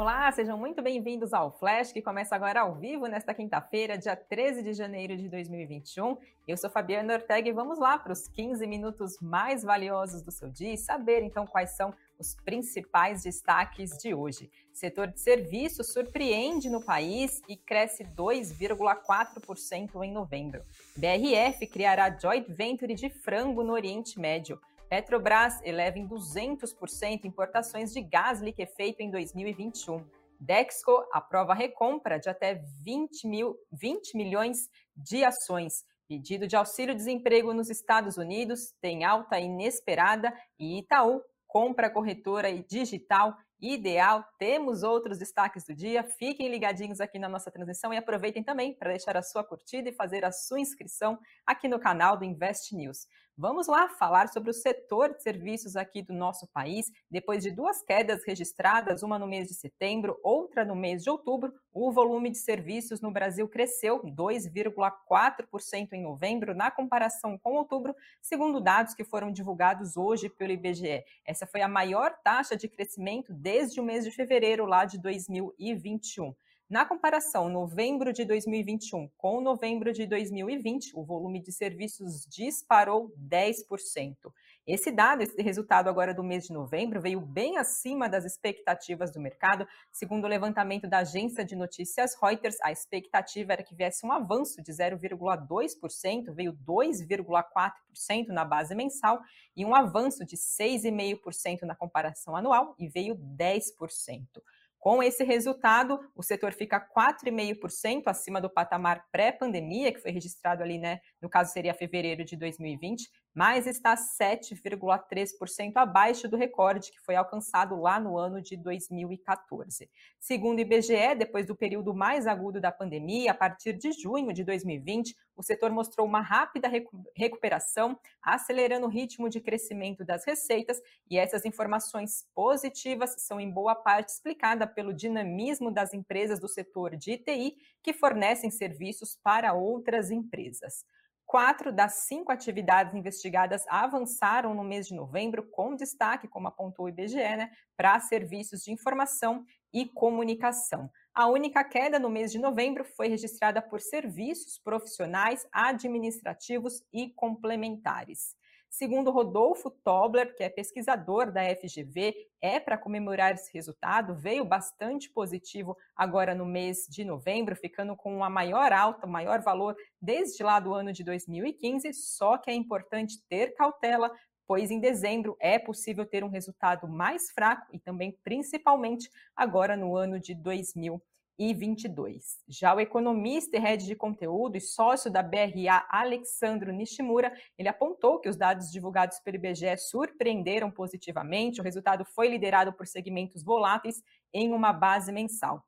Olá, sejam muito bem-vindos ao Flash, que começa agora ao vivo nesta quinta-feira, dia 13 de janeiro de 2021. Eu sou Fabiana Ortega e vamos lá para os 15 minutos mais valiosos do seu dia e saber então quais são os principais destaques de hoje. Setor de serviços surpreende no país e cresce 2,4% em novembro. BRF criará joint venture de frango no Oriente Médio. Petrobras eleva em 200% importações de gás liquefeito em 2021. Dexco aprova a recompra de até 20, mil, 20 milhões de ações. Pedido de auxílio-desemprego nos Estados Unidos tem alta inesperada e Itaú compra corretora e digital ideal. Temos outros destaques do dia. Fiquem ligadinhos aqui na nossa transmissão e aproveitem também para deixar a sua curtida e fazer a sua inscrição aqui no canal do Invest News. Vamos lá falar sobre o setor de serviços aqui do nosso país. Depois de duas quedas registradas, uma no mês de setembro, outra no mês de outubro, o volume de serviços no Brasil cresceu 2,4% em novembro, na comparação com outubro, segundo dados que foram divulgados hoje pelo IBGE. Essa foi a maior taxa de crescimento desde o mês de fevereiro lá de 2021. Na comparação novembro de 2021 com novembro de 2020, o volume de serviços disparou 10%. Esse dado, esse resultado agora do mês de novembro, veio bem acima das expectativas do mercado. Segundo o levantamento da agência de notícias Reuters, a expectativa era que viesse um avanço de 0,2%, veio 2,4% na base mensal e um avanço de 6,5% na comparação anual e veio 10%. Com esse resultado, o setor fica 4,5% acima do patamar pré-pandemia, que foi registrado ali, né? No caso, seria fevereiro de 2020, mas está 7,3% abaixo do recorde que foi alcançado lá no ano de 2014. Segundo o IBGE, depois do período mais agudo da pandemia, a partir de junho de 2020, o setor mostrou uma rápida recuperação, acelerando o ritmo de crescimento das receitas, e essas informações positivas são em boa parte explicadas pelo dinamismo das empresas do setor de TI que fornecem serviços para outras empresas. Quatro das cinco atividades investigadas avançaram no mês de novembro, com destaque, como apontou o IBGE, né, para serviços de informação e comunicação. A única queda no mês de novembro foi registrada por serviços profissionais, administrativos e complementares. Segundo Rodolfo Tobler, que é pesquisador da FGV, é para comemorar esse resultado, veio bastante positivo agora no mês de novembro, ficando com uma maior alta, maior valor desde lá do ano de 2015, só que é importante ter cautela pois em dezembro é possível ter um resultado mais fraco e também, principalmente, agora no ano de 2022. Já o economista e head de conteúdo e sócio da BRA, Alexandro Nishimura, ele apontou que os dados divulgados pelo IBGE surpreenderam positivamente. O resultado foi liderado por segmentos voláteis em uma base mensal.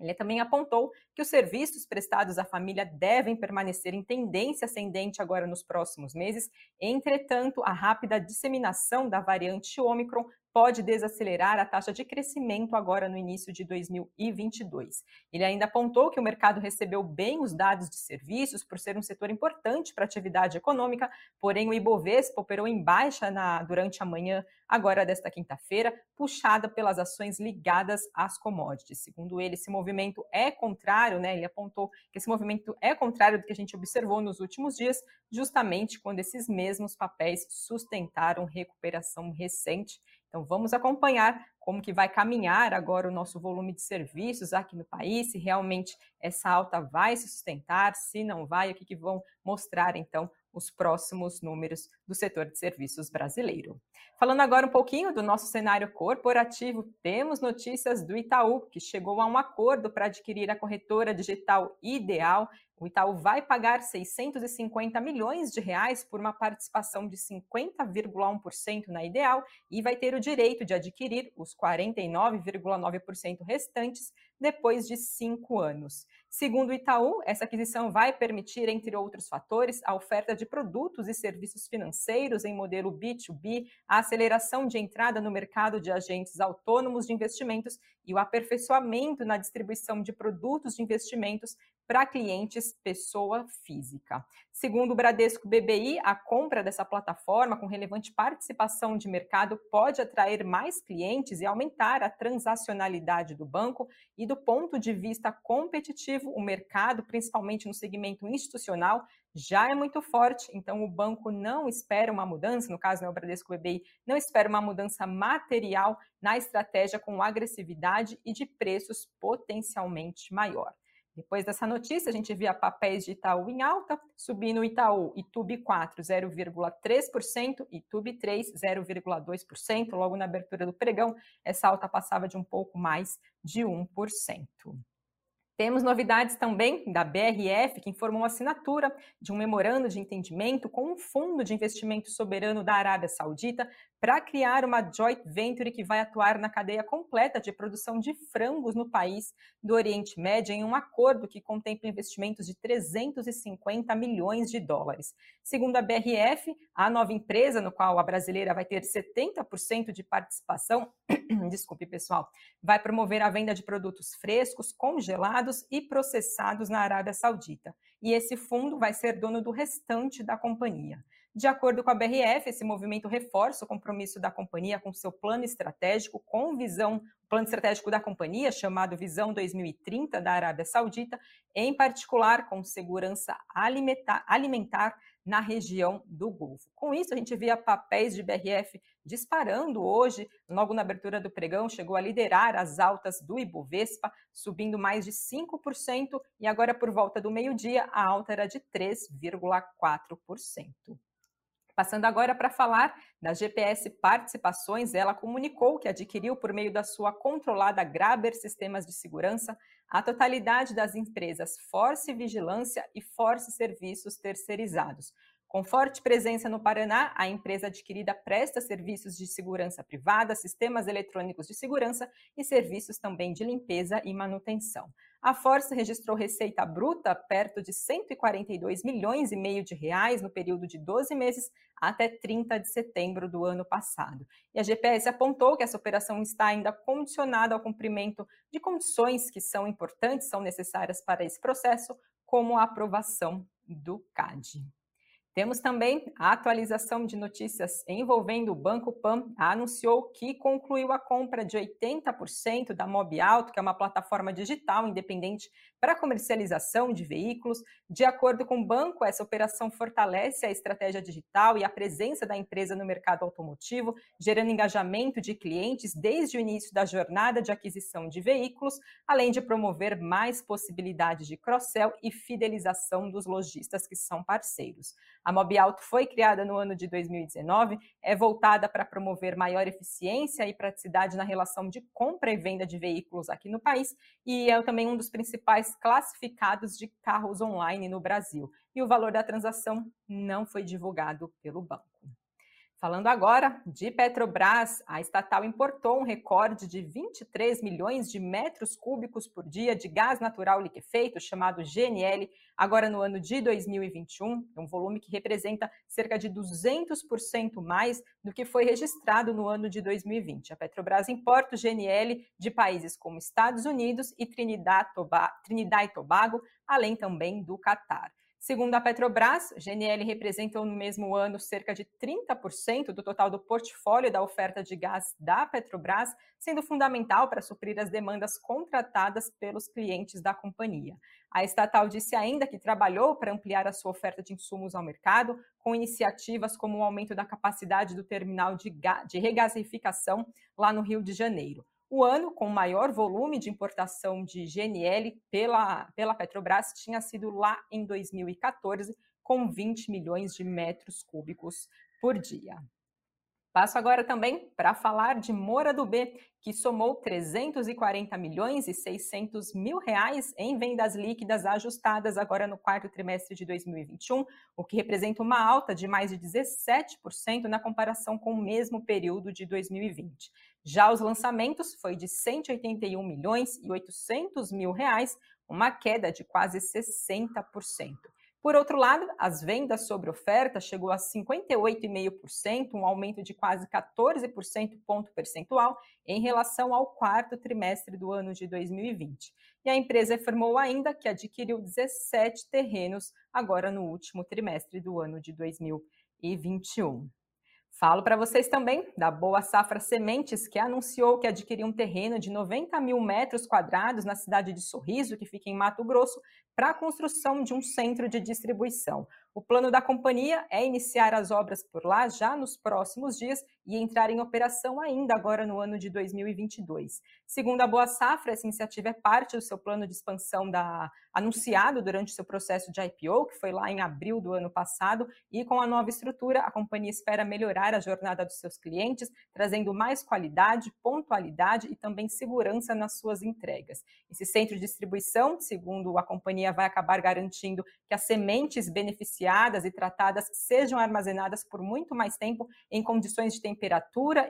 Ele também apontou que os serviços prestados à família devem permanecer em tendência ascendente agora nos próximos meses. Entretanto, a rápida disseminação da variante Ômicron pode desacelerar a taxa de crescimento agora no início de 2022. Ele ainda apontou que o mercado recebeu bem os dados de serviços por ser um setor importante para a atividade econômica, porém o Ibovespa operou em baixa na, durante a manhã agora desta quinta-feira, puxada pelas ações ligadas às commodities. Segundo ele, esse movimento é contrário, né? Ele apontou que esse movimento é contrário do que a gente observou nos últimos dias, justamente quando esses mesmos papéis sustentaram recuperação recente então vamos acompanhar como que vai caminhar agora o nosso volume de serviços aqui no país, se realmente essa alta vai se sustentar, se não vai, o que, que vão mostrar então os próximos números do setor de serviços brasileiro. Falando agora um pouquinho do nosso cenário corporativo, temos notícias do Itaú, que chegou a um acordo para adquirir a corretora digital Ideal o Itaú vai pagar 650 milhões de reais por uma participação de 50,1% na Ideal e vai ter o direito de adquirir os 49,9% restantes depois de cinco anos. Segundo o Itaú, essa aquisição vai permitir, entre outros fatores, a oferta de produtos e serviços financeiros em modelo B2B, a aceleração de entrada no mercado de agentes autônomos de investimentos e o aperfeiçoamento na distribuição de produtos de investimentos para clientes pessoa física. Segundo o Bradesco BBI, a compra dessa plataforma com relevante participação de mercado pode atrair mais clientes e aumentar a transacionalidade do banco e do ponto de vista competitivo, o mercado, principalmente no segmento institucional, já é muito forte, então o banco não espera uma mudança, no caso, né, o Bradesco BBI não espera uma mudança material na estratégia com agressividade e de preços potencialmente maior. Depois dessa notícia, a gente via papéis de Itaú em alta, subindo Itaú e TUB 4, 0,3%, e TUB 3, 0,2%. Logo na abertura do pregão, essa alta passava de um pouco mais de 1%. Temos novidades também da BRF, que informou a assinatura de um memorando de entendimento com um fundo de investimento soberano da Arábia Saudita para criar uma joint venture que vai atuar na cadeia completa de produção de frangos no país do Oriente Médio em um acordo que contempla investimentos de 350 milhões de dólares. Segundo a BRF, a nova empresa, no qual a brasileira vai ter 70% de participação, desculpe pessoal, vai promover a venda de produtos frescos, congelados e processados na Arábia Saudita. E esse fundo vai ser dono do restante da companhia. De acordo com a BRF, esse movimento reforça o compromisso da companhia com seu plano estratégico, com visão, plano estratégico da companhia, chamado Visão 2030 da Arábia Saudita, em particular com segurança alimentar, alimentar na região do Golfo. Com isso, a gente via papéis de BRF disparando hoje, logo na abertura do pregão, chegou a liderar as altas do Ibovespa, subindo mais de 5%, e agora por volta do meio-dia, a alta era de 3,4%. Passando agora para falar da GPS Participações, ela comunicou que adquiriu, por meio da sua controlada Graber Sistemas de Segurança, a totalidade das empresas Force Vigilância e Force Serviços Terceirizados, com forte presença no Paraná, a empresa adquirida presta serviços de segurança privada, sistemas eletrônicos de segurança e serviços também de limpeza e manutenção. A Força registrou receita bruta perto de 142 milhões e meio de reais no período de 12 meses até 30 de setembro do ano passado. E a GPS apontou que essa operação está ainda condicionada ao cumprimento de condições que são importantes, são necessárias para esse processo, como a aprovação do CAD. Temos também a atualização de notícias envolvendo o Banco Pan, anunciou que concluiu a compra de 80% da Mob Alto, que é uma plataforma digital independente para comercialização de veículos. De acordo com o banco, essa operação fortalece a estratégia digital e a presença da empresa no mercado automotivo, gerando engajamento de clientes desde o início da jornada de aquisição de veículos, além de promover mais possibilidades de cross-sell e fidelização dos lojistas que são parceiros. A Mob Auto foi criada no ano de 2019, é voltada para promover maior eficiência e praticidade na relação de compra e venda de veículos aqui no país e é também um dos principais classificados de carros online no Brasil. E o valor da transação não foi divulgado pelo banco. Falando agora de Petrobras, a estatal importou um recorde de 23 milhões de metros cúbicos por dia de gás natural liquefeito, chamado GNL, agora no ano de 2021, um volume que representa cerca de 200% mais do que foi registrado no ano de 2020. A Petrobras importa o GNL de países como Estados Unidos e Trinidad, Trinidad e Tobago, além também do Catar. Segundo a Petrobras, GNL representou no mesmo ano cerca de 30% do total do portfólio da oferta de gás da Petrobras, sendo fundamental para suprir as demandas contratadas pelos clientes da companhia. A estatal disse ainda que trabalhou para ampliar a sua oferta de insumos ao mercado, com iniciativas como o aumento da capacidade do terminal de, de regasificação lá no Rio de Janeiro. O ano com maior volume de importação de GNL pela, pela Petrobras tinha sido lá em 2014, com 20 milhões de metros cúbicos por dia. Passo agora também para falar de Mora do B, que somou 340 milhões e 600 mil reais em vendas líquidas ajustadas agora no quarto trimestre de 2021, o que representa uma alta de mais de 17% na comparação com o mesmo período de 2020. Já os lançamentos foi de 181 milhões e 800 mil reais, uma queda de quase 60%. Por outro lado, as vendas sobre oferta chegou a 58,5%, um aumento de quase 14% ponto percentual em relação ao quarto trimestre do ano de 2020. E a empresa informou ainda que adquiriu 17 terrenos agora no último trimestre do ano de 2021. Falo para vocês também da Boa Safra Sementes, que anunciou que adquiriu um terreno de 90 mil metros quadrados na cidade de Sorriso, que fica em Mato Grosso, para a construção de um centro de distribuição. O plano da companhia é iniciar as obras por lá já nos próximos dias e entrar em operação ainda agora no ano de 2022. Segundo a Boa Safra, essa iniciativa é parte do seu plano de expansão da, anunciado durante seu processo de IPO, que foi lá em abril do ano passado, e com a nova estrutura, a companhia espera melhorar a jornada dos seus clientes, trazendo mais qualidade, pontualidade e também segurança nas suas entregas. Esse centro de distribuição, segundo a companhia, vai acabar garantindo que as sementes beneficiadas e tratadas sejam armazenadas por muito mais tempo em condições de temperatura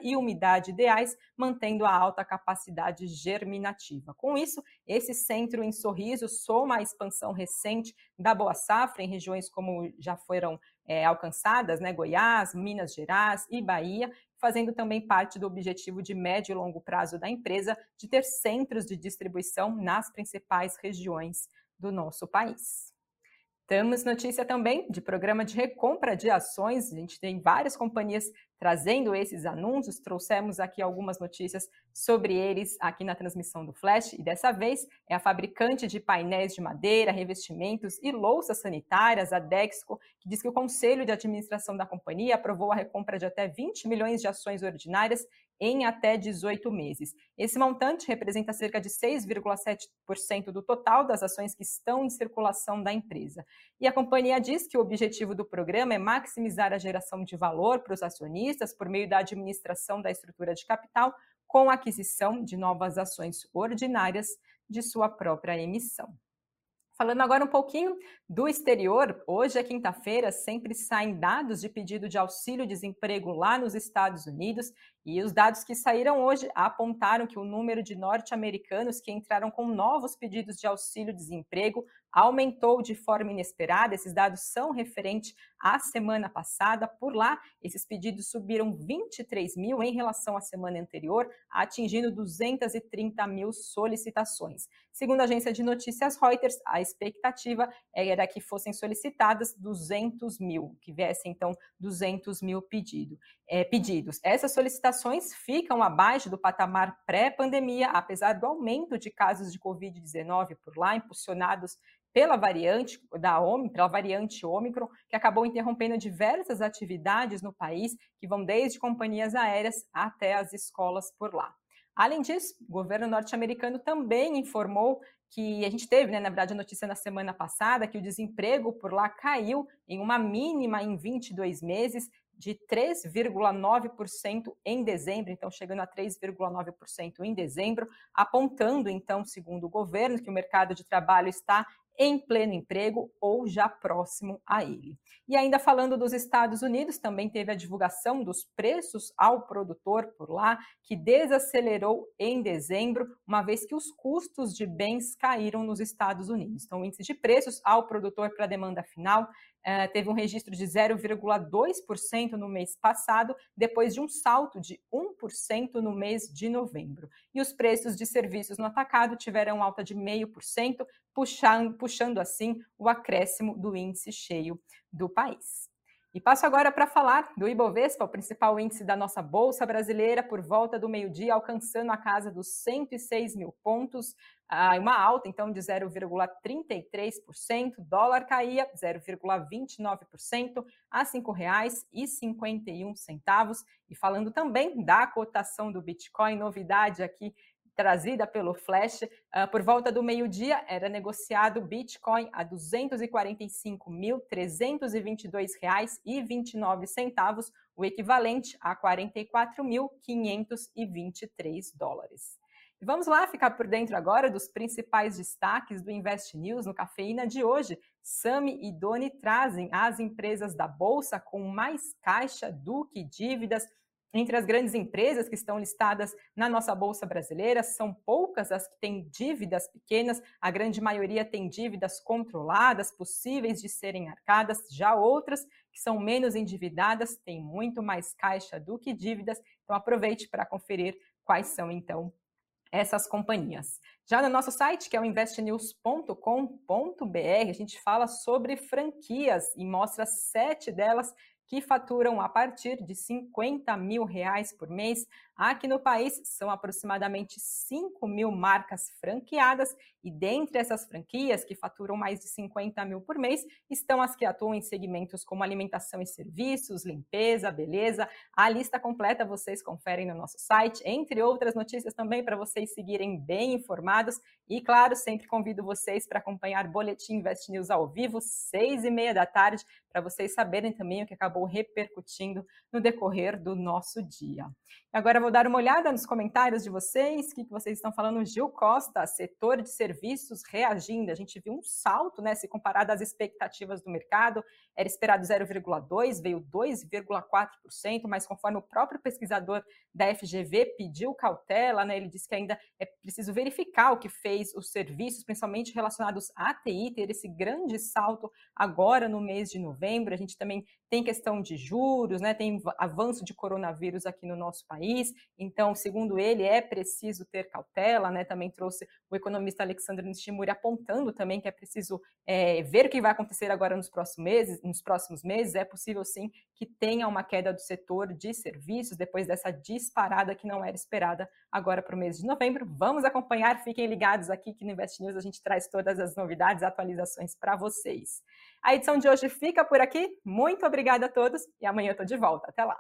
e umidade ideais, mantendo a alta capacidade germinativa. Com isso, esse centro em Sorriso soma a expansão recente da Boa Safra em regiões como já foram é, alcançadas, né, Goiás, Minas Gerais e Bahia, fazendo também parte do objetivo de médio e longo prazo da empresa de ter centros de distribuição nas principais regiões do nosso país. Temos notícia também de programa de recompra de ações. A gente tem várias companhias trazendo esses anúncios. Trouxemos aqui algumas notícias sobre eles aqui na transmissão do Flash. E dessa vez é a fabricante de painéis de madeira, revestimentos e louças sanitárias, a Dexco, que diz que o Conselho de Administração da companhia aprovou a recompra de até 20 milhões de ações ordinárias em até 18 meses. Esse montante representa cerca de 6,7% do total das ações que estão em circulação da empresa. E a companhia diz que o objetivo do programa é maximizar a geração de valor para os acionistas acionistas por meio da administração da estrutura de capital com aquisição de novas ações ordinárias de sua própria emissão. Falando agora um pouquinho do exterior, hoje é quinta-feira, sempre saem dados de pedido de auxílio-desemprego lá nos Estados Unidos, e os dados que saíram hoje apontaram que o número de norte-americanos que entraram com novos pedidos de auxílio-desemprego aumentou de forma inesperada. Esses dados são referentes à semana passada. Por lá, esses pedidos subiram 23 mil em relação à semana anterior, atingindo 230 mil solicitações. Segundo a agência de notícias Reuters, a expectativa era que fossem solicitadas 200 mil, que viessem então 200 mil pedido, é, pedidos. Essas solicitações ficam abaixo do patamar pré-pandemia, apesar do aumento de casos de Covid-19 por lá, impulsionados pela variante da Omicron, pela variante Ômicron, que acabou interrompendo diversas atividades no país, que vão desde companhias aéreas até as escolas por lá. Além disso, o governo norte-americano também informou que a gente teve, né, na verdade, a notícia na semana passada que o desemprego por lá caiu em uma mínima em 22 meses de 3,9% em dezembro, então chegando a 3,9% em dezembro, apontando então, segundo o governo, que o mercado de trabalho está em pleno emprego ou já próximo a ele. E ainda falando dos Estados Unidos, também teve a divulgação dos preços ao produtor por lá, que desacelerou em dezembro, uma vez que os custos de bens caíram nos Estados Unidos. Então, o índice de preços ao produtor para demanda final eh, teve um registro de 0,2% no mês passado, depois de um salto de 1% no mês de novembro. E os preços de serviços no atacado tiveram alta de 0,5%, puxando, puxando assim o acréscimo do índice cheio do país. E passo agora para falar do Ibovespa, o principal índice da nossa Bolsa Brasileira, por volta do meio-dia, alcançando a casa dos 106 mil pontos, uma alta então de 0,33%, dólar caía 0,29% a R$ 5,51. E falando também da cotação do Bitcoin, novidade aqui trazida pelo Flash, uh, por volta do meio-dia era negociado Bitcoin a R$ 245.322,29, o equivalente a 44.523 dólares. Vamos lá ficar por dentro agora dos principais destaques do Invest News no Cafeína de hoje. Sami e Doni trazem as empresas da bolsa com mais caixa do que dívidas entre as grandes empresas que estão listadas na nossa Bolsa Brasileira, são poucas as que têm dívidas pequenas, a grande maioria tem dívidas controladas, possíveis de serem arcadas, já outras que são menos endividadas têm muito mais caixa do que dívidas. Então aproveite para conferir quais são então essas companhias. Já no nosso site, que é o investnews.com.br, a gente fala sobre franquias e mostra sete delas que faturam a partir de 50 mil reais por mês. Aqui no país são aproximadamente 5 mil marcas franqueadas e dentre essas franquias que faturam mais de 50 mil por mês estão as que atuam em segmentos como alimentação e serviços, limpeza, beleza. A lista completa vocês conferem no nosso site, entre outras notícias também para vocês seguirem bem informados. E claro, sempre convido vocês para acompanhar Boletim Invest News ao vivo, seis e meia da tarde, para vocês saberem também o que acabou repercutindo no decorrer do nosso dia. Agora vou dar uma olhada nos comentários de vocês, o que vocês estão falando. Gil Costa, setor de serviços reagindo. A gente viu um salto, né? Se comparado às expectativas do mercado, era esperado 0,2%, veio 2,4%, mas conforme o próprio pesquisador da FGV pediu cautela, né? Ele disse que ainda é preciso verificar o que fez os serviços, principalmente relacionados à TI, ter esse grande salto agora no mês de novembro. A gente também tem questão de juros, né? Tem avanço de coronavírus aqui no nosso país. Então, segundo ele, é preciso ter cautela, né? Também trouxe o economista Alexandre Nishimura apontando também que é preciso é, ver o que vai acontecer agora nos próximos meses. Nos próximos meses, é possível sim que tenha uma queda do setor de serviços depois dessa disparada que não era esperada agora para o mês de novembro. Vamos acompanhar, fiquem ligados aqui que no Invest News a gente traz todas as novidades, atualizações para vocês. A edição de hoje fica por aqui. Muito obrigada a todos e amanhã eu estou de volta. Até lá.